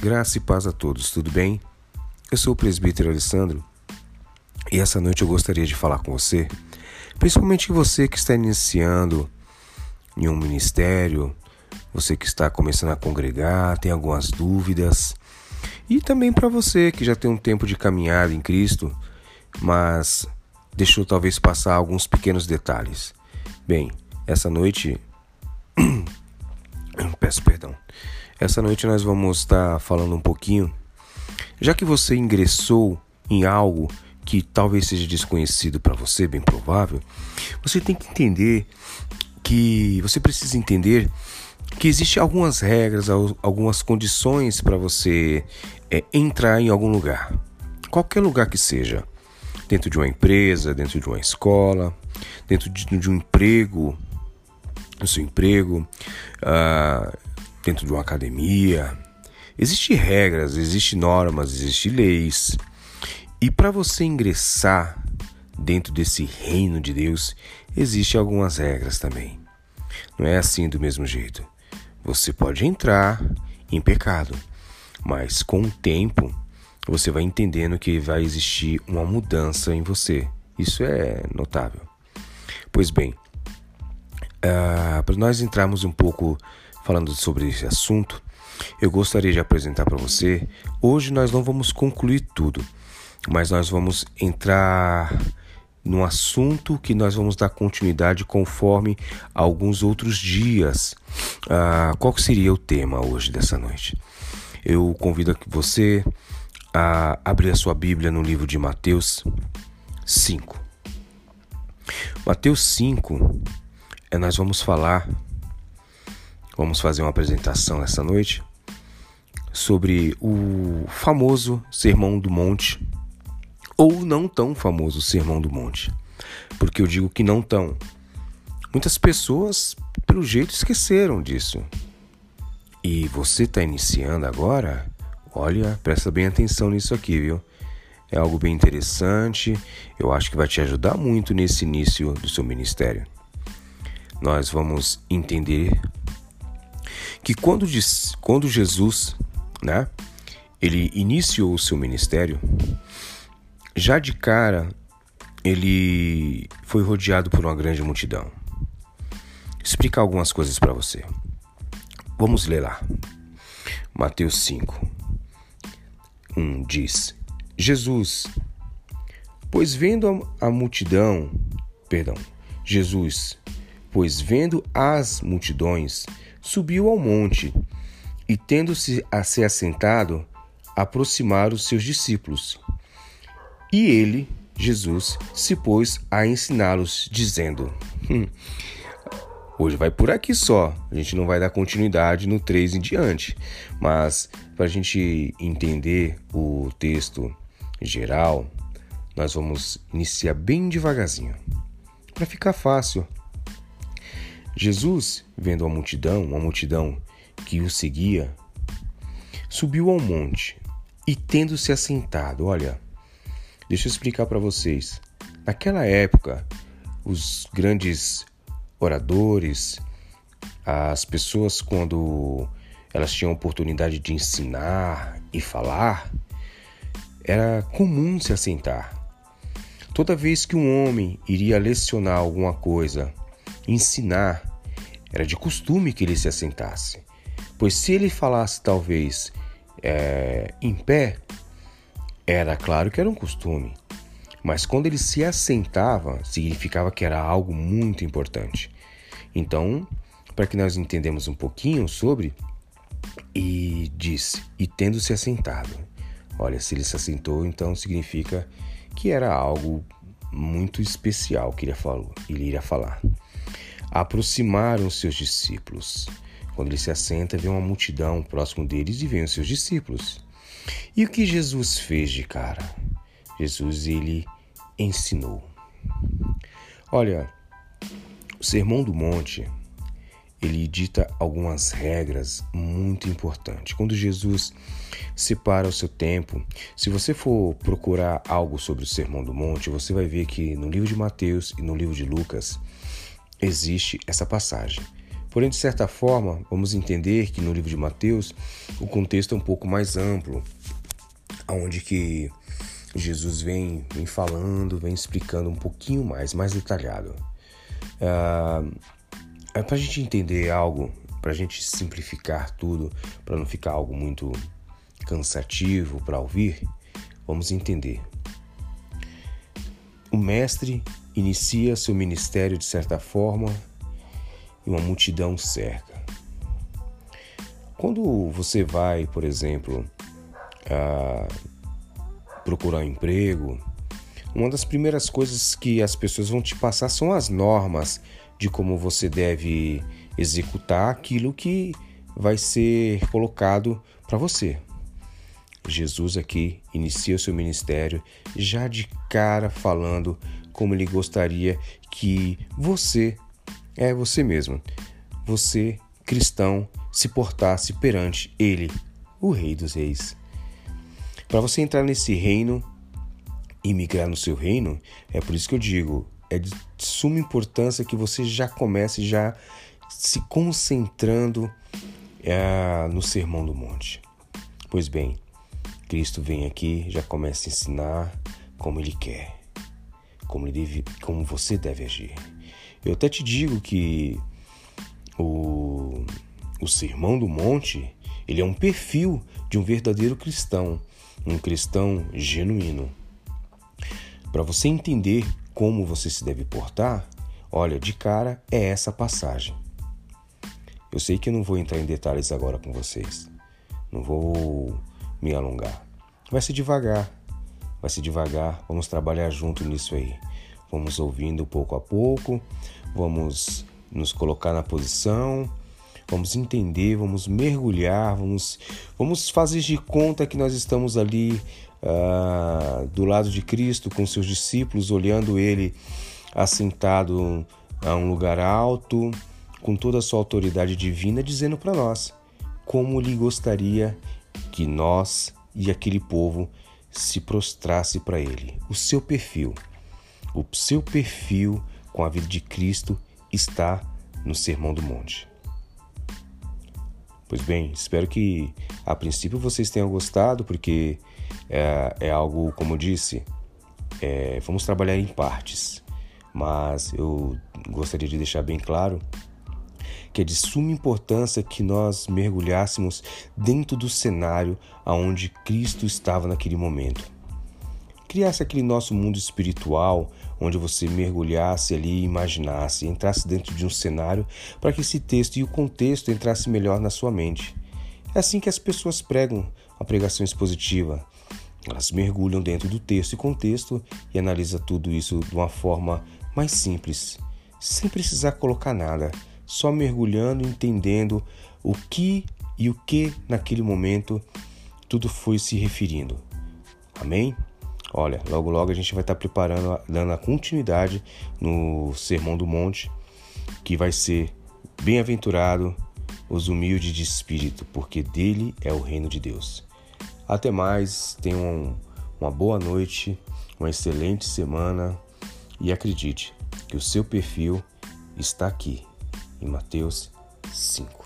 Graça e paz a todos, tudo bem? Eu sou o presbítero Alessandro e essa noite eu gostaria de falar com você, principalmente você que está iniciando em um ministério, você que está começando a congregar, tem algumas dúvidas, e também para você que já tem um tempo de caminhada em Cristo, mas deixou talvez passar alguns pequenos detalhes. Bem, essa noite. Peço perdão. Essa noite nós vamos estar falando um pouquinho. Já que você ingressou em algo que talvez seja desconhecido para você, bem provável, você tem que entender que você precisa entender que existem algumas regras, algumas condições para você é, entrar em algum lugar, qualquer lugar que seja, dentro de uma empresa, dentro de uma escola, dentro de, de um emprego, no seu emprego, uh, dentro de uma academia. Existem regras, existem normas, existem leis. E para você ingressar dentro desse reino de Deus, existem algumas regras também. Não é assim do mesmo jeito. Você pode entrar em pecado, mas com o tempo você vai entendendo que vai existir uma mudança em você. Isso é notável. Pois bem, uh, para nós entrarmos um pouco falando sobre esse assunto, eu gostaria de apresentar para você. Hoje nós não vamos concluir tudo, mas nós vamos entrar num assunto que nós vamos dar continuidade conforme alguns outros dias. Ah, qual seria o tema hoje dessa noite? Eu convido você a abrir a sua Bíblia no livro de Mateus 5. Mateus 5, é, nós vamos falar Vamos fazer uma apresentação essa noite sobre o famoso Sermão do Monte ou não tão famoso Sermão do Monte. Porque eu digo que não tão. Muitas pessoas, pelo jeito, esqueceram disso. E você está iniciando agora? Olha, presta bem atenção nisso aqui, viu? É algo bem interessante. Eu acho que vai te ajudar muito nesse início do seu ministério. Nós vamos entender que quando, diz, quando Jesus, né, ele iniciou o seu ministério, já de cara ele foi rodeado por uma grande multidão. Explicar algumas coisas para você. Vamos ler lá. Mateus 5. 1 diz: Jesus, pois vendo a multidão, perdão, Jesus, pois vendo as multidões, subiu ao monte e, tendo-se a se assentado, aproximaram os seus discípulos. E ele, Jesus, se pôs a ensiná-los, dizendo: hum, Hoje vai por aqui só, a gente não vai dar continuidade no 3 em diante, mas para a gente entender o texto geral, nós vamos iniciar bem devagarzinho, para ficar fácil Jesus, vendo a multidão, uma multidão que o seguia, subiu ao monte e, tendo-se assentado, olha, deixa eu explicar para vocês. Naquela época, os grandes oradores, as pessoas, quando elas tinham oportunidade de ensinar e falar, era comum se assentar. Toda vez que um homem iria lecionar alguma coisa ensinar, era de costume que ele se assentasse, pois se ele falasse talvez é, em pé, era claro que era um costume, mas quando ele se assentava, significava que era algo muito importante. Então, para que nós entendemos um pouquinho sobre, e disse, e tendo se assentado. Olha, se ele se assentou, então significa que era algo muito especial que ele, falou, ele iria falar aproximaram seus discípulos. Quando ele se assenta, vê uma multidão próximo deles e vem os seus discípulos. E o que Jesus fez de cara? Jesus ele ensinou. Olha, o Sermão do Monte ele dita algumas regras muito importantes. Quando Jesus separa o seu tempo, se você for procurar algo sobre o Sermão do Monte, você vai ver que no livro de Mateus e no livro de Lucas existe essa passagem. Porém, de certa forma, vamos entender que no livro de Mateus o contexto é um pouco mais amplo, onde que Jesus vem, vem falando, vem explicando um pouquinho mais, mais detalhado. Uh, é para a gente entender algo, para a gente simplificar tudo, para não ficar algo muito cansativo para ouvir, vamos entender. O mestre inicia seu ministério de certa forma e uma multidão cerca. Quando você vai, por exemplo, procurar um emprego, uma das primeiras coisas que as pessoas vão te passar são as normas de como você deve executar aquilo que vai ser colocado para você. Jesus aqui inicia o seu ministério já de cara falando como ele gostaria que você, é você mesmo, você cristão, se portasse perante ele, o Rei dos Reis. Para você entrar nesse reino e migrar no seu reino, é por isso que eu digo, é de suma importância que você já comece já se concentrando é, no Sermão do Monte. Pois bem, Cristo vem aqui, já começa a ensinar como Ele quer, como, ele deve, como você deve agir. Eu até te digo que o, o Sermão do Monte ele é um perfil de um verdadeiro cristão, um cristão genuíno. Para você entender como você se deve portar, olha, de cara é essa passagem. Eu sei que eu não vou entrar em detalhes agora com vocês. Não vou me alongar. Vai ser devagar, vai ser devagar. Vamos trabalhar junto nisso aí. Vamos ouvindo pouco a pouco, vamos nos colocar na posição, vamos entender, vamos mergulhar, vamos, vamos fazer de conta que nós estamos ali uh, do lado de Cristo com seus discípulos, olhando Ele assentado a um lugar alto, com toda a sua autoridade divina, dizendo para nós como Ele gostaria que nós e aquele povo se prostrasse para ele. O seu perfil, o seu perfil com a vida de Cristo está no Sermão do Monte. Pois bem, espero que a princípio vocês tenham gostado, porque é, é algo, como eu disse, é, vamos trabalhar em partes, mas eu gostaria de deixar bem claro que é de suma importância que nós mergulhássemos dentro do cenário aonde Cristo estava naquele momento. Criasse aquele nosso mundo espiritual onde você mergulhasse ali, imaginasse, entrasse dentro de um cenário para que esse texto e o contexto entrasse melhor na sua mente. É assim que as pessoas pregam a pregação expositiva. Elas mergulham dentro do texto e contexto e analisam tudo isso de uma forma mais simples, sem precisar colocar nada, só mergulhando, entendendo o que e o que naquele momento tudo foi se referindo. Amém? Olha, logo logo a gente vai estar preparando, dando a continuidade no Sermão do Monte, que vai ser bem-aventurado os humildes de espírito, porque dele é o reino de Deus. Até mais, tenham uma boa noite, uma excelente semana e acredite que o seu perfil está aqui em Mateus 5.